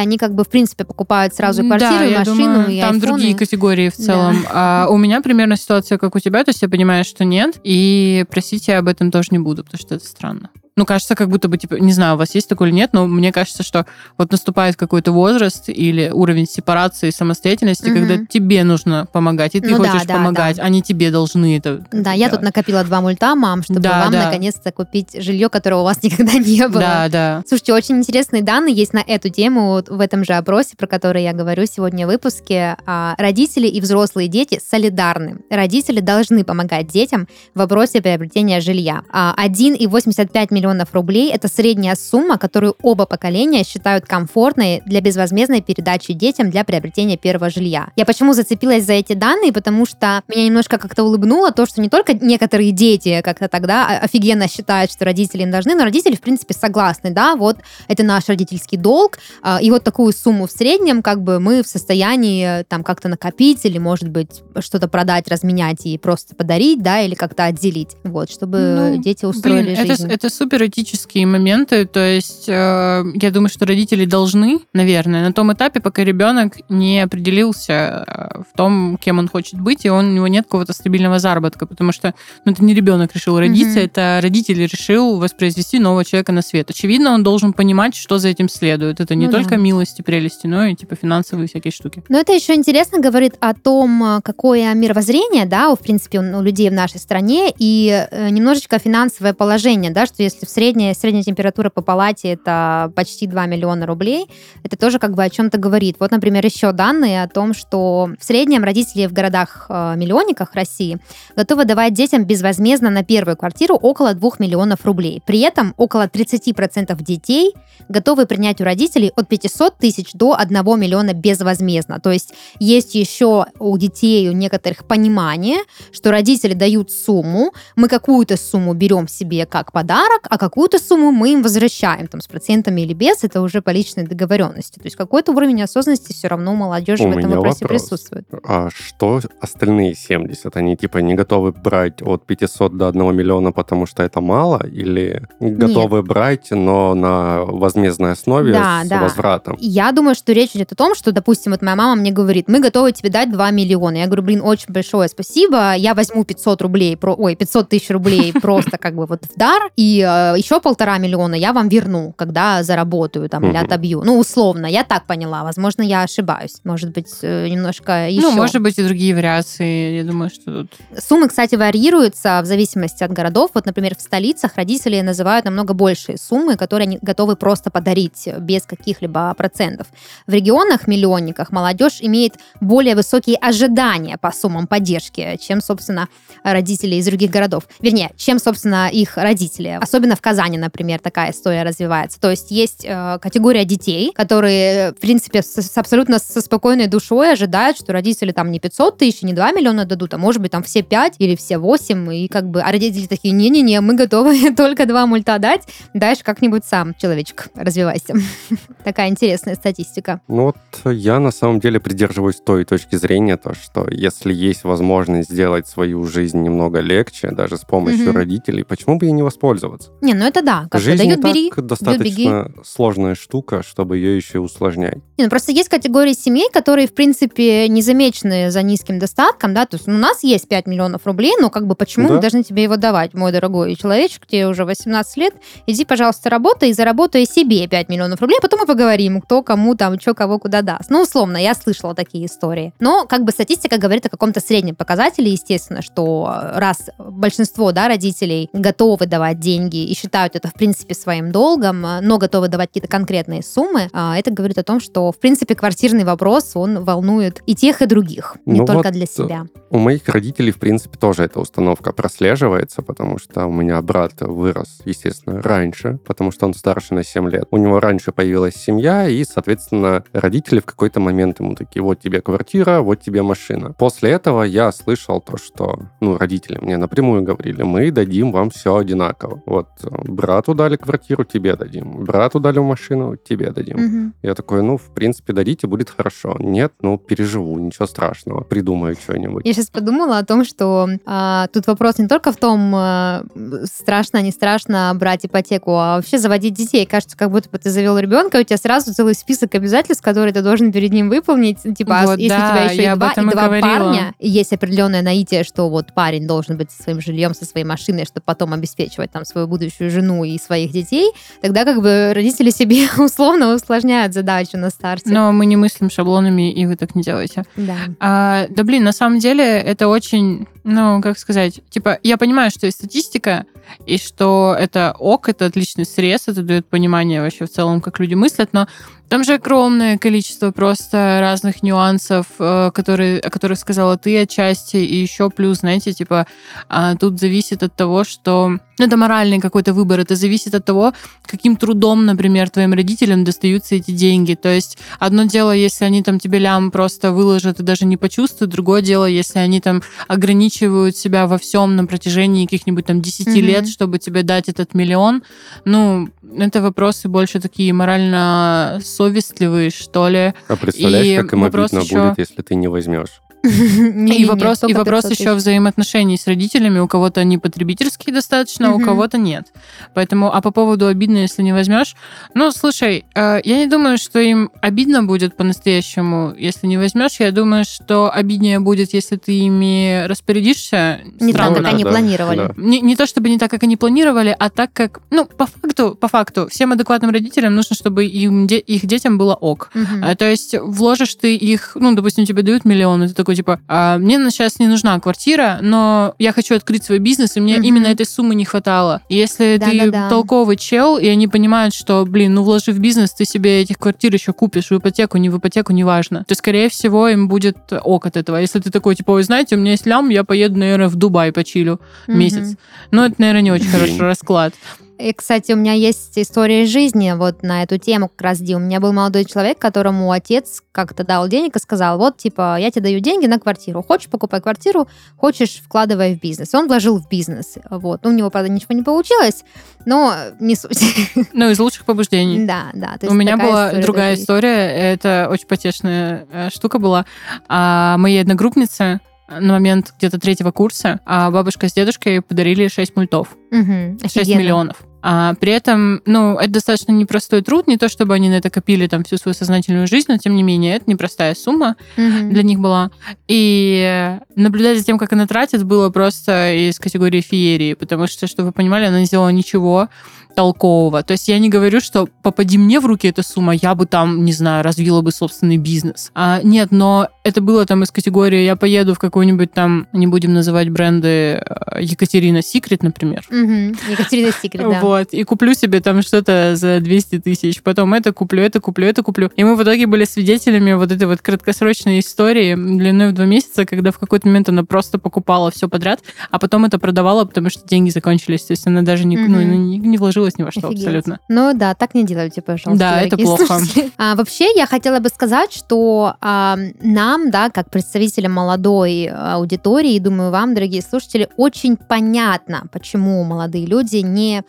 они как бы в принципе покупают сразу и квартиру, да, и машину, думаю, и там айфоны. другие категории в Да. целом. А у меня примерно ситуация, как у тебя, то есть я понимаю, что нет, и просить я об этом тоже не буду, потому что это странно. Ну, кажется, как будто бы, типа, не знаю, у вас есть такое или нет, но мне кажется, что вот наступает какой-то возраст или уровень сепарации и самостоятельности, Мгм. когда тебе нужно помогать, и ты Ну да, хочешь да, помогать, а не тебе должны это Да, я тут накопила два мульта, мам, чтобы Да, вам да. наконец-то купить жилье, которого у вас [LAUGHS] никогда не было. Да, да. Слушайте, очень интересные данные есть на эту тему вот в этом же опросе, про который я говорю сегодня в выпуске. А, Родители и взрослые дети солидарны. Родители должны помогать детям в вопросе приобретения жилья. А, 1,85 миллионов рублей – это средняя сумма, которую оба поколения считают комфортной для безвозмездной передачи детям для приобретения первого жилья. Я почему зацепилась за эти данные? Потому что меня немножко как-то улыбнуло то, что не только некоторые дети как-то тогда офигенно считают, что родители им должны, но родители, в принципе, согласны, да, вот это наш родительский долг, а, и вот такую сумму в среднем как бы мы в состоянии э, там как-то накопить или, может быть, что-то продать, разменять и просто подарить, да, или как-то отделить, вот, чтобы Ну, дети устроили Блин, это, жизнь. это супер этические моменты. То есть э, я думаю, что родители должны, наверное, на том этапе, пока ребенок не определился э, в том, кем он хочет быть, и он, у него нет какого-то стабильного заработка, потому что ну, это не ребенок решил родиться, Мгм. это родитель решил воспроизвести нового человека на свет. Очевидно, он должен понимать, что за этим следует. Это не Ну только да. милости, прелести, но и типа финансовые всякие штуки. Но это еще интересно говорит о том, а, какое мировоззрение, да, в принципе, у людей в нашей стране, и э, немножечко финансовое положение, да, что если в средняя, температура по палате это почти 2 миллиона рублей, это тоже как бы о чем-то говорит. Вот, например, еще данные о том, что в среднем родители в городах-миллионниках России готовы давать детям безвозмездно на первую квартиру около 2 миллионов рублей. При этом около 30% детей готовы принять у родителей от 500 тысяч до 1 миллиона безвозмездно. То есть есть еще у детей, у некоторых понимание, что родители дают сумму, мы какую-то сумму берем себе как подарок, а какую-то сумму мы им возвращаем, там, с процентами или без, это уже по личной договоренности. То есть какой-то уровень осознанности все равно у молодежи У в этом меня вопросе вопрос. присутствует. А что остальные 70? Они типа не готовы брать от 500 до 1 миллиона, потому что это мало? Или готовы брать, но на возмездной основе Да, с да. возвратом? Я думаю, что речь идет о том, что, допустим, вот моя мама мне говорит, мы готовы тебе дать 2 миллиона. Я говорю, блин, очень большое спасибо, я возьму 500 рублей, про, ой, 500 тысяч рублей просто как бы вот в дар, и э, еще полтора миллиона я вам верну, когда заработаю там или Мгм. отобью. Ну, условно, я так поняла, возможно, я ошибаюсь. Может быть, э, немножко еще. Ну, может быть, и другие вариации. Я думаю, что тут... Суммы, кстати, варьируются в зависимости от городов. Вот, например, в столицах родители называют намного большие суммы, которые они готовы просто подарить без каких-либо процентов. В регионах, миллионниках, молодежь имеет более высокие ожидания по суммам поддержки, чем, собственно, родители из других городов. Вернее, чем, собственно, их родители. Особенно в Казани, например, такая история развивается. То есть есть э, категория детей, которые, в принципе, с, с абсолютно со спокойной душой ожидают, что родители там не 500 тысяч, не 2 миллиона дадут, а может быть там все 5 или все 8, и как бы, а родители такие, не-не-не, мы готовы [LAUGHS] только два мульта дать, дальше как-нибудь сам, человечек, развивайся. [LAUGHS] Такая интересная статистика. Ну вот я на самом деле придерживаюсь той точки зрения, то, что если есть возможность сделать свою жизнь немного легче, даже с помощью родителей, почему бы ей не воспользоваться? Не, ну это да, как жизнь дают, так бери, достаточно сложная штука, чтобы ее еще усложнять. Не, ну просто есть категории семей, которые, в принципе, не замечены за низким достатком, да, то есть ну, у нас есть 5 миллионов рублей, но как бы почему Да. мы должны тебе его давать, мой дорогой человечек, тебе уже 18 лет, иди, пожалуйста, работай и заработай себе 5 миллионов рублей, а потом мы поговорим, кто кому там, что кого куда даст. Ну, условно, я слышала такие истории. Но как бы статистика говорит о каком-то среднем показателе, естественно, что раз большинство, да, родителей готовы давать деньги и считают это, в принципе, своим долгом, а, но готовы давать какие-то конкретные суммы, а, это говорит о том, что, в принципе, квартирный вопрос, он волнует и тех, и других, не Ну только вот, для себя. У моих родителей, в принципе, тоже эта установка прослеживается, потому что у меня брат вырос, естественно, раньше, потому что он старше на 7 лет. У него раньше появилась семья, и, соответственно, родители в какой-то момент ему такие, вот тебе квартира, вот тебе машина. После этого я слышал то, что, ну, родители мне напрямую говорили, мы дадим вам все одинаково. Вот брату дали квартиру, тебе дадим. Брату дали машину, тебе дадим. Мгм. Я такой, ну, в принципе, дадите, будет хорошо. Нет, ну, переживу, ничего страшного, придумаю что-нибудь. Я сейчас подумала о том, что а, тут вопрос не только в том, а, страшно, не страшно брать ипотеку, а вообще заводить детей. Кажется, как будто бы ты завел ребенка, у тебя сразу целый список обязательств, которые ты должен перед ним выполнить. Типа, а Вот, если да, у тебя еще и два, и и два говорила. парня, и есть определенное наитие, что вот парень должен быть со своим жильем, со своей машиной, чтобы потом обеспечивать там свою будущую жену и своих детей, тогда как бы родители себе [LAUGHS] условно усложняют задачу на старте. Но мы не мыслим шаблонами, и вы так не делаете. Да. А, да блин, на самом деле это очень, ну, как сказать, типа, я понимаю, что есть статистика, и что это ок, это отличный срез, это дает понимание вообще в целом, как люди мыслят, но там же огромное количество просто разных нюансов, э, которые, о которых сказала ты отчасти, и еще плюс, знаете, типа, а, тут зависит от того, что... Ну, это моральный какой-то выбор, это зависит от того, каким трудом, например, твоим родителям достаются эти деньги. То есть одно дело, если они там тебе лям просто выложат и даже не почувствуют, другое дело, если они там ограничивают себя во всем на протяжении каких-нибудь там 10 Мгм. лет, чтобы тебе дать этот миллион. Ну, это вопросы больше такие морально совестливые, что ли. А представляешь, И как им обидно еще- будет, если ты не возьмешь? И вопрос, и вопрос еще взаимоотношений с родителями. У кого-то они потребительские достаточно, а у кого-то нет. Поэтому, а по поводу обидно, если не возьмешь. Ну, слушай, э, я не думаю, что им обидно будет по-настоящему, если не возьмешь. Я думаю, что обиднее будет, если ты ими распорядишься. Не так, Странно. как они планировали. Не, то чтобы не так, как они планировали, а так как, ну, по факту, по факту, всем адекватным родителям нужно, чтобы им, их детям было ок. А, то есть вложишь ты их, ну, допустим, тебе дают миллион, и ты такой, типа, «А, мне сейчас не нужна квартира, но я хочу открыть свой бизнес, и мне Мгм. именно этой суммы не хватало. И если ты Да-да-да. толковый чел, и они понимают, что, блин, ну, вложи в бизнес, ты себе этих квартир еще купишь, в ипотеку, не в ипотеку, неважно, то, скорее всего, им будет ок от этого. Если ты такой, типа, вы знаете, у меня есть лям, я поеду, наверное, в Дубай почилю Мгм. месяц. Ну, это, наверное, не очень хороший расклад. И, кстати, у меня есть история из жизни вот на эту тему как раз, Ди. У меня был молодой человек, которому отец как-то дал денег и сказал, вот, типа, я тебе даю деньги на квартиру. Хочешь, покупай квартиру, хочешь, вкладывай в бизнес. Он вложил в бизнес. Вот. Ну, у него, правда, ничего не получилось, но не суть. [LAUGHS] Ну, из лучших побуждений. Да, да. У меня была история другая есть. история. Это очень потешная э, штука была. А, моей одногруппнице на момент где-то третьего курса а бабушка с дедушкой подарили 6 мультов. Мгм, 6 офигенно. миллионов. А при этом, ну, это достаточно непростой труд, не то чтобы они на это копили там всю свою сознательную жизнь, но тем не менее, это непростая сумма Мгм. для них была. И наблюдать за тем, как она тратит, было просто из категории феерии, потому что, чтобы вы понимали, она не сделала ничего толкового. То есть я не говорю, что попади мне в руки эта сумма, я бы там, не знаю, развила бы собственный бизнес. А, нет, но это было там из категории, я поеду в какой-нибудь там, не будем называть бренды, э, Екатерина Секрет, например. Екатерина Секрет, да. Вот, и куплю себе там что-то за 200 тысяч, потом это куплю, это куплю, это куплю. И мы в итоге были свидетелями вот этой вот краткосрочной истории длиной в два месяца, когда в какой-то момент она просто покупала все подряд, а потом это продавала, потому что деньги закончились. То есть она даже не, ну, не, не вложилась ни во что Офигеть. абсолютно. Ну да, так не делайте, пожалуйста. Да, это плохо. слушатели. А, вообще, я хотела бы сказать, что а, нам, да, как представителям молодой аудитории, и думаю, вам, дорогие слушатели, очень понятно, почему молодые люди не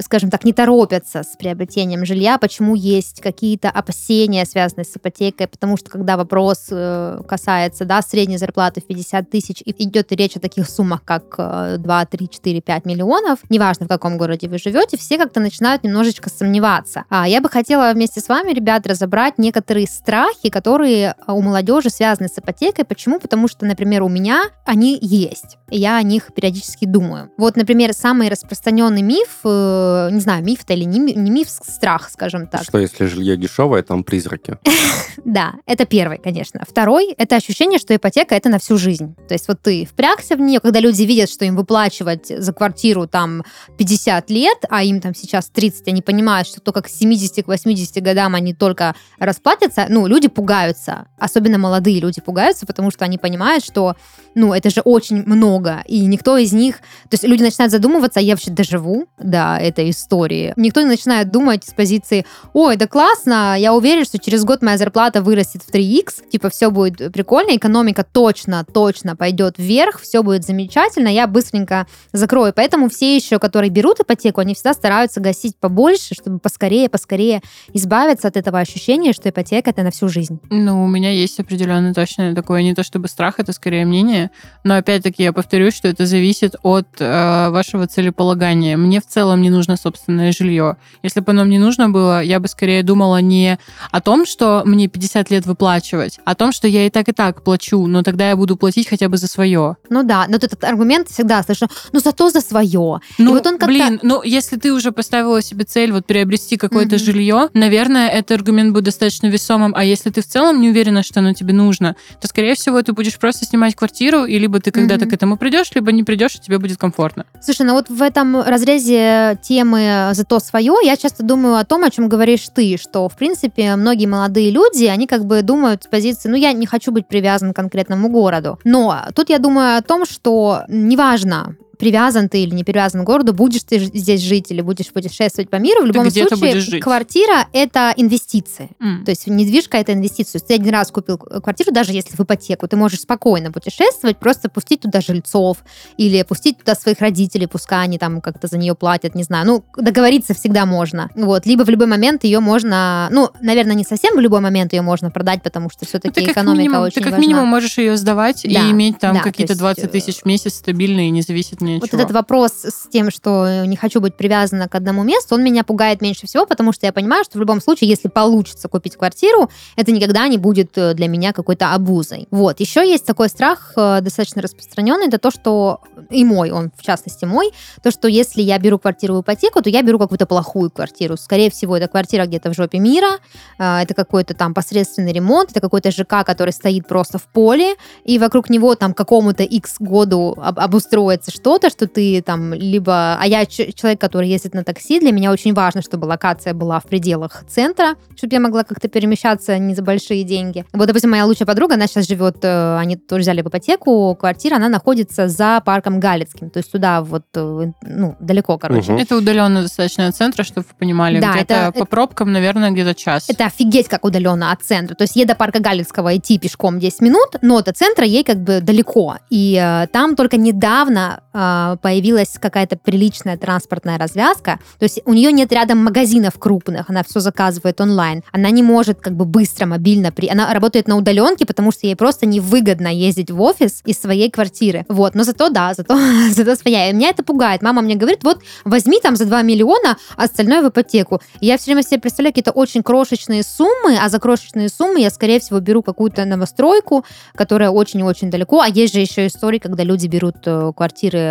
скажем так, не торопятся с приобретением жилья, почему есть какие-то опасения, связанные с ипотекой, потому что когда вопрос э, касается да, средней зарплаты в 50 тысяч, и идет речь о таких суммах, как э, 2, 3, 4, 5 миллионов, неважно, в каком городе вы живете, все как-то начинают немножечко сомневаться. А я бы хотела вместе с вами, ребят, разобрать некоторые страхи, которые у молодежи связаны с ипотекой. Почему? Потому что, например, у меня они есть. И я о них периодически думаю. Вот, например, самый распространенный миф, э, не знаю, миф это или не, не миф, страх, скажем так. Что если жилье дешевое, там призраки? [LAUGHS] Да, это первый, конечно. Второй — это ощущение, что ипотека — это на всю жизнь. То есть вот ты впрягся в нее, когда люди видят, что им выплачивать за квартиру там 50 лет, а им там сейчас 30, они понимают, что только к 70 к 80 годам они только расплатятся, ну, люди пугаются. Особенно молодые люди пугаются, потому что они понимают, что, ну, это же очень много, и никто из них... То есть люди начинают задумываться, а я вообще доживу до этой этой истории. Никто не начинает думать с позиции, ой, да классно, я уверен, что через год моя зарплата вырастет в 3х, типа все будет прикольно, экономика точно, точно пойдет вверх, все будет замечательно, я быстренько закрою. Поэтому все еще, которые берут ипотеку, они всегда стараются гасить побольше, чтобы поскорее, поскорее избавиться от этого ощущения, что ипотека это на всю жизнь. Ну, у меня есть определенно точно такое, не то чтобы страх, это скорее мнение, но опять-таки я повторюсь, что это зависит от э, вашего целеполагания. Мне в целом не нужно собственное жилье. Если бы оно мне нужно было, я бы скорее думала не о том, что мне 50 лет выплачивать, а о том, что я и так и так плачу, но тогда я буду платить хотя бы за свое. Ну да, но этот аргумент всегда слышу, ну зато за свое. Ну, вот он блин, ну если ты уже поставила себе цель вот приобрести какое-то mm-hmm. жилье, наверное, этот аргумент будет достаточно весомым, а если ты в целом не уверена, что оно тебе нужно, то, скорее всего, ты будешь просто снимать квартиру, и либо ты когда-то mm-hmm. к этому придешь, либо не придешь, и тебе будет комфортно. Слушай, ну вот в этом разрезе темы «зато свое» я часто думаю о том, о чем говоришь ты, что, в принципе, многие молодые люди, они как бы думают с позиции, ну, я не хочу быть привязан к конкретному городу. Но тут я думаю о том, что неважно, привязан ты или не привязан к городу, будешь ты здесь жить или будешь путешествовать по миру, в любом случае квартира — это инвестиции. Mm. То есть недвижка — это инвестиция. Ты один раз купил квартиру, даже если в ипотеку, ты можешь спокойно путешествовать, просто пустить туда жильцов или пустить туда своих родителей, пускай они там как-то за нее платят, не знаю. Ну, договориться всегда можно. Вот. Либо в любой момент ее можно, ну, наверное, не совсем в любой момент ее можно продать, потому что все-таки ну, экономика минимум, очень Ты как важна. минимум можешь ее сдавать да, и иметь там да, какие-то 20 тысяч в месяц стабильные, не зависит ни от Вот этот вопрос с тем, что не хочу быть привязана к одному месту, он меня пугает меньше всего, потому что я понимаю, что в любом случае, если получится купить квартиру, это никогда не будет э, для меня какой-то обузой. Вот. Еще есть такой страх, э, достаточно распространенный, это то, что и мой, он в частности мой, то, что если я беру квартиру в ипотеку, то я беру какую-то плохую квартиру. Скорее всего, это квартира где-то в жопе мира, э, это какой-то там посредственный ремонт, это какой-то ЖК, который стоит просто в поле, и вокруг него там какому-то X году обустроится что-то, что ты там либо... А я человек, который ездит на такси, для меня очень важно, чтобы локация была в пределах центра, чтобы я могла как-то перемещаться не за большие деньги. Вот, допустим, моя лучшая подруга, она сейчас живет, э, они тоже взяли в ипотеку, квартира, она находится за парком Галицким, то есть туда вот, э, ну, далеко, короче. Угу. Это удаленно достаточно от центра, чтобы вы понимали. Да, где-то это, по пробкам, наверное, где-то час. Это офигеть как удаленно от центра. То есть ей до парка Галицкого идти пешком 10 минут, но до центра ей как бы далеко. И э, там только недавно э, появилась появилась какая-то приличная транспортная развязка, то есть у нее нет рядом магазинов крупных, она все заказывает онлайн, она не может как бы быстро, мобильно, при... она работает на удаленке, потому что ей просто невыгодно ездить в офис из своей квартиры. Вот, но зато да, зато, [LAUGHS] зато своя. И меня это пугает. Мама мне говорит, вот возьми там за 2 миллиона, а остальное в ипотеку. И я все время себе представляю какие-то очень крошечные суммы, а за крошечные суммы я, скорее всего, беру какую-то новостройку, которая очень-очень далеко. А есть же еще истории, когда люди берут э,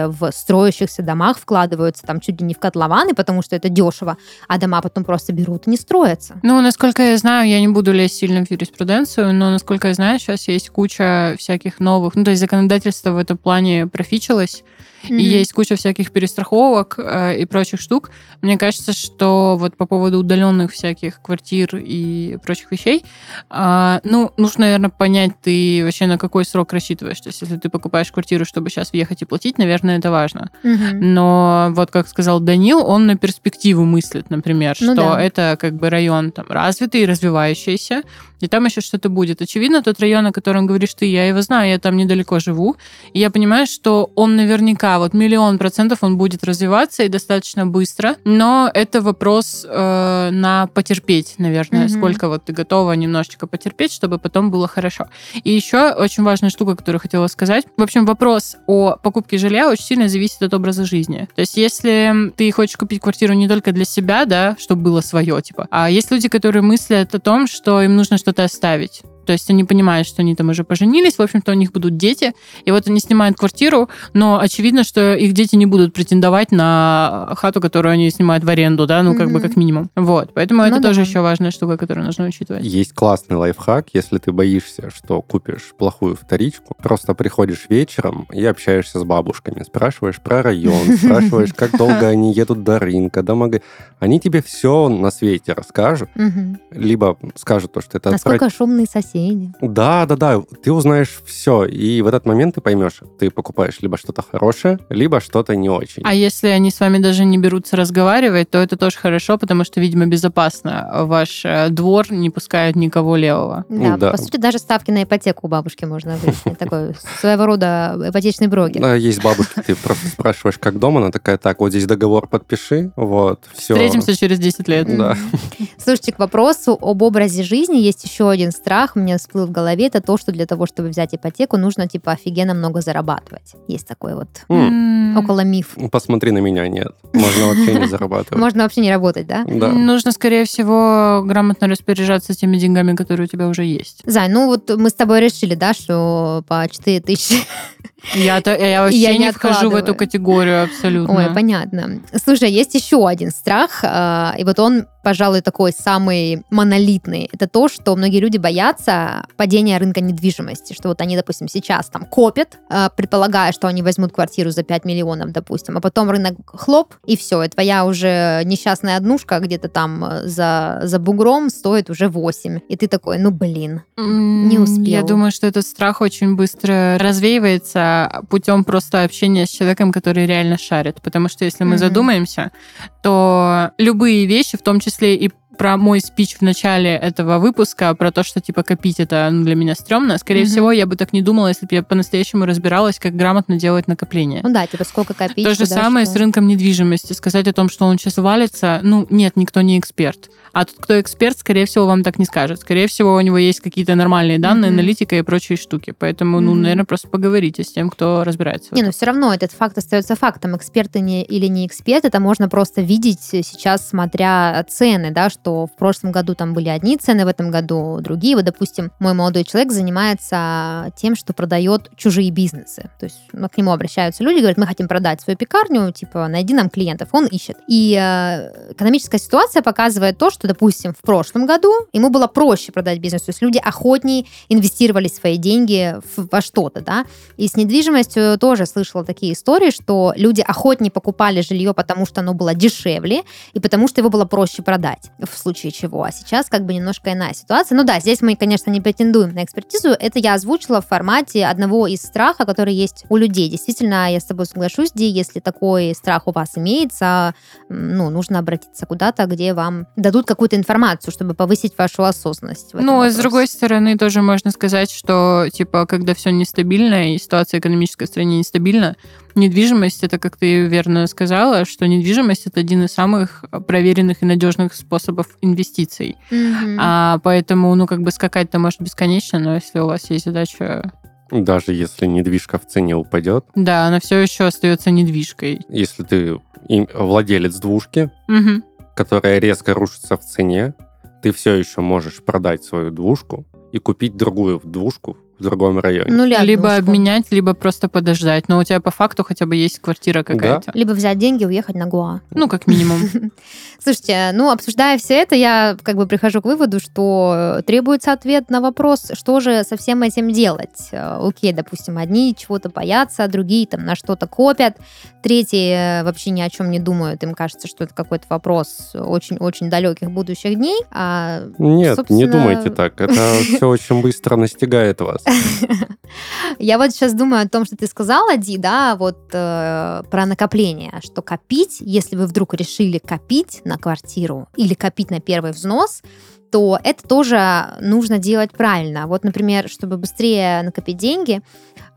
в строящихся домах вкладываются там чуть ли не в котлованы, потому что это дешево, а дома потом просто берут и не строятся. Ну, насколько я знаю, я не буду лезть сильно в юриспруденцию, но, насколько я знаю, сейчас есть куча всяких новых, ну, то есть законодательство в этом плане профичилось, Mm-hmm. И есть куча всяких перестраховок э, и прочих штук. Мне кажется, что вот по поводу удаленных всяких квартир и прочих вещей, э, ну, нужно, наверное, понять, ты вообще на какой срок рассчитываешь. То есть, если ты покупаешь квартиру, чтобы сейчас въехать и платить, наверное, это важно. Mm-hmm. Но вот, как сказал Данил, он на перспективу мыслит, например, ну, что да. это как бы район там развитый, развивающийся, и там еще что-то будет. Очевидно, тот район, о котором говоришь ты, я его знаю, я там недалеко живу, и я понимаю, что он наверняка, вот миллион процентов он будет развиваться и достаточно быстро, но это вопрос э, на потерпеть, наверное, mm-hmm. сколько вот ты готова немножечко потерпеть, чтобы потом было хорошо. И еще очень важная штука, которую хотела сказать. В общем, вопрос о покупке жилья очень сильно зависит от образа жизни. То есть, если ты хочешь купить квартиру не только для себя, да, чтобы было свое, типа, а есть люди, которые мыслят о том, что им нужно что-то оставить. То есть они понимают, что они там уже поженились, в общем-то, у них будут дети, и вот они снимают квартиру, но очевидно, что их дети не будут претендовать на хату, которую они снимают в аренду, да, ну, как mm-hmm. бы как минимум. Вот, поэтому ну, это да. тоже еще важная штука, которую нужно учитывать. Есть классный лайфхак, если ты боишься, что купишь плохую вторичку, просто приходишь вечером и общаешься с бабушками, спрашиваешь про район, [LAUGHS] спрашиваешь, как долго они едут до рынка, до магазина. Они тебе все на свете расскажут, либо скажут то, что это... Насколько шумные соседи соседи. Да, да, да, ты узнаешь все, и в этот момент ты поймешь, ты покупаешь либо что-то хорошее, либо что-то не очень. А если они с вами даже не берутся разговаривать, то это тоже хорошо, потому что, видимо, безопасно. Ваш э, двор не пускает никого левого. Да, Да. по сути, даже ставки на ипотеку у бабушки можно выяснить. [LAUGHS] Такой своего рода ипотечный брокер. Да, есть бабушки, ты просто [LAUGHS] спрашиваешь, как дома, она такая, так, вот здесь договор подпиши, вот, все. Встретимся через 10 лет. Да. Слушайте, к вопросу об образе жизни есть еще один страх, у меня всплыл в голове, это то, что для того, чтобы взять ипотеку, нужно, типа, офигенно много зарабатывать. Есть такой вот М, около миф. Посмотри на меня, нет. Можно вообще не [LAUGHS] зарабатывать. Можно вообще не работать, да? Да. Нужно, скорее всего, грамотно распоряжаться теми деньгами, которые у тебя уже есть. Зай, ну вот мы с тобой решили, да, что по 4 тысячи Я-то я вообще Я не не вхожу в эту категорию абсолютно. Ой, понятно. Слушай, есть еще один страх, э, и вот он, пожалуй, такой самый монолитный. Это то, что многие люди боятся падения рынка недвижимости, что вот они, допустим, сейчас там копят, э, предполагая, что они возьмут квартиру за 5 миллионов, допустим, а потом рынок хлоп, и все, и твоя уже несчастная однушка где-то там э, за, за бугром стоит уже 8. И ты такой, ну блин. Не успел. Я думаю, что этот страх очень быстро развеивается путем просто общения с человеком, который реально шарит. Потому что если мы Мгм. задумаемся, то любые вещи, в том числе и про мой спич в начале этого выпуска, про то, что, типа, копить это ну, для меня стрёмно, скорее Мгм. всего, я бы так не думала, если бы я по-настоящему разбиралась, как грамотно делать накопление. Ну да, типа сколько копить. То же самое что. с рынком недвижимости. Сказать о том, что он сейчас валится, ну, нет, никто не эксперт. А тот, кто эксперт, скорее всего, вам так не скажет. Скорее всего, у него есть какие-то нормальные данные, Мгм. аналитика и прочие штуки. Поэтому, ну, Мгм. наверное, просто поговорите с тем, кто разбирается. Не, ну все равно этот факт остается фактом. Эксперты не, или не эксперт, это можно просто видеть сейчас, смотря цены, да, что в прошлом году там были одни цены, в этом году другие. Вот, допустим, мой молодой человек занимается тем, что продает чужие бизнесы. То есть ну, к нему обращаются люди, говорят, мы хотим продать свою пекарню, типа, найди нам клиентов. Он ищет. И э, экономическая ситуация показывает то, что, допустим, в прошлом году ему было проще продать бизнес. То есть люди охотнее инвестировали свои деньги в- во что-то, да. И с недвижимостью тоже слышала такие истории, что люди охотнее покупали жилье, потому что оно было дешевле, и потому что его было проще продать, в случае чего. А сейчас как бы немножко иная ситуация. Ну да, здесь мы, конечно, не претендуем на экспертизу. Это я озвучила в формате одного из страха, который есть у людей. Действительно, я с тобой соглашусь, Ди, если такой страх у вас имеется, ну, нужно обратиться куда-то, где вам дадут какую-то информацию, чтобы повысить вашу осознанность. Ну, а с другой стороны, тоже можно сказать, что, типа, когда все нестабильно и ситуация экономическая в стране нестабильна, недвижимость, это, как ты верно сказала, что недвижимость это один из самых проверенных и надежных способов инвестиций. Мгм. А поэтому, ну, как бы скакать-то может бесконечно, но если у вас есть задача Даже если недвижка в цене упадет, Да, она все еще остается недвижкой. если ты владелец двушки, Мгм. которая резко рушится в цене, ты все еще можешь продать свою двушку и купить другую двушку в другом районе. Ну, или Либо обменять, либо просто подождать. Но у тебя по факту хотя бы есть квартира какая-то. Либо взять деньги и уехать на Гоа. Ну, как минимум. [LAUGHS] Слушайте, ну, обсуждая все это, я как бы прихожу к выводу, что требуется ответ на вопрос, что же со всем этим делать. Э, Окей, допустим, одни чего-то боятся, другие там на что-то копят, третьи э, вообще ни о чем не думают, им кажется, что это какой-то вопрос очень-очень далеких будущих дней. А, Нет, собственно- не думайте так. Это все [LAUGHS] очень быстро настигает вас. [LAUGHS] Я вот сейчас думаю о том, что ты сказала, Ди, да, вот э, про накопление, что копить, если вы вдруг решили копить на квартиру или копить на первый взнос, то это тоже нужно делать правильно. Вот, например, чтобы быстрее накопить деньги,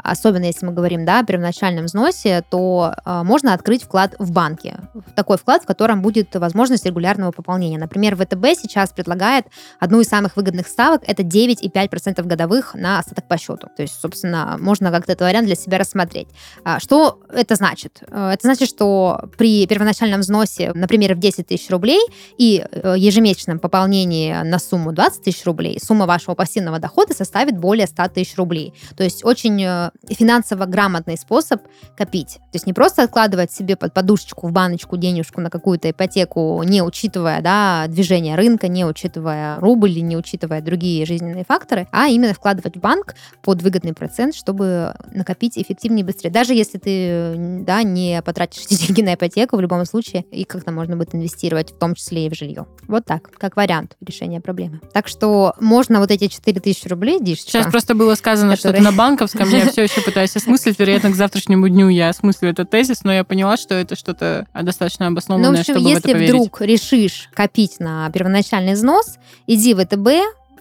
особенно если мы говорим да, о первоначальном взносе, то э, можно открыть вклад в банке. Такой вклад, в котором будет возможность регулярного пополнения. Например, ВТБ сейчас предлагает одну из самых выгодных ставок, это 9,5% годовых на остаток по счету. То есть, собственно, можно как-то этот вариант для себя рассмотреть. А, Что это значит? Э, Это значит, что при первоначальном взносе, например, в 10 тысяч рублей и э, ежемесячном пополнении на сумму 20 тысяч рублей, сумма вашего пассивного дохода составит более 100 тысяч рублей. То есть очень э, финансово грамотный способ копить. То есть не просто откладывать себе под подушечку в баночку денежку на какую-то ипотеку, не учитывая да, движение рынка, не учитывая рубль, не учитывая другие жизненные факторы, а именно вкладывать в банк под выгодный процент, чтобы накопить эффективнее и быстрее. Даже если ты да, не потратишь эти деньги на ипотеку, в любом случае их как-то можно будет инвестировать, в том числе и в жилье. Вот так, как вариант решения решения проблемы. Так что можно вот эти 4000 рублей, Дишечка, Сейчас просто было сказано Которые- что-то на банковском, я все еще пытаюсь осмыслить. Вероятно, к завтрашнему дню я осмыслю этот тезис, но я поняла, что это что-то достаточно Ну, в обоснованное, общем, чтобы если вдруг решишь копить на первоначальный взнос, иди в ВТБ,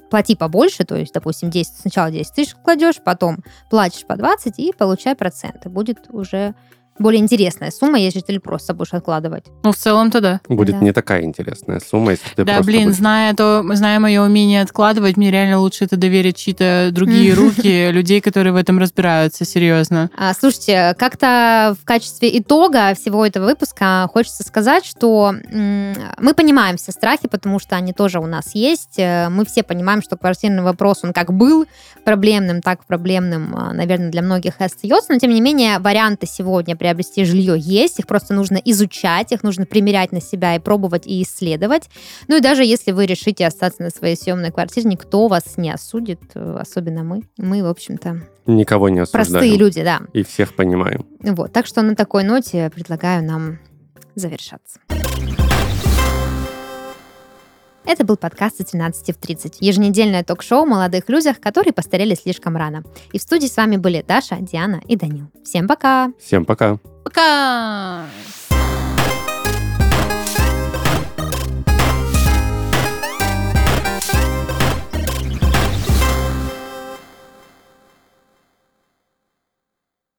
плати побольше, то есть, допустим, 10, сначала 10 тысяч кладешь, потом платишь по 20 и получай проценты. Будет уже более интересная сумма, если ты просто будешь откладывать. Ну, в целом-то да. Будет Да. не такая интересная сумма, если ты Да, просто блин, будешь- зная то, зная мое умение откладывать, мне реально лучше это доверить чьи-то другие руки, [LAUGHS] людей, которые в этом разбираются, серьезно. А, слушайте, как-то в качестве итога всего этого выпуска хочется сказать, что мы понимаем все страхи, потому что они тоже у нас есть. Э, Мы все понимаем, что квартирный вопрос, он как был проблемным, так проблемным, а, наверное, для многих и остается. Но, тем не менее, варианты сегодня приобрести жилье есть. Их просто нужно изучать, их нужно примерять на себя и пробовать и исследовать. Ну и даже если вы решите остаться на своей съемной квартире, никто вас не осудит, особенно мы. Мы, в общем-то, Никого не осуждаем. простые люди, да. И всех понимаем. Вот, так что на такой ноте предлагаю нам завершаться. Это был подкаст «С 12 в 30», еженедельное ток-шоу о молодых людях, которые постарели слишком рано. И в студии с вами были Даша, Диана и Данил. Всем пока! Всем пока. Пока!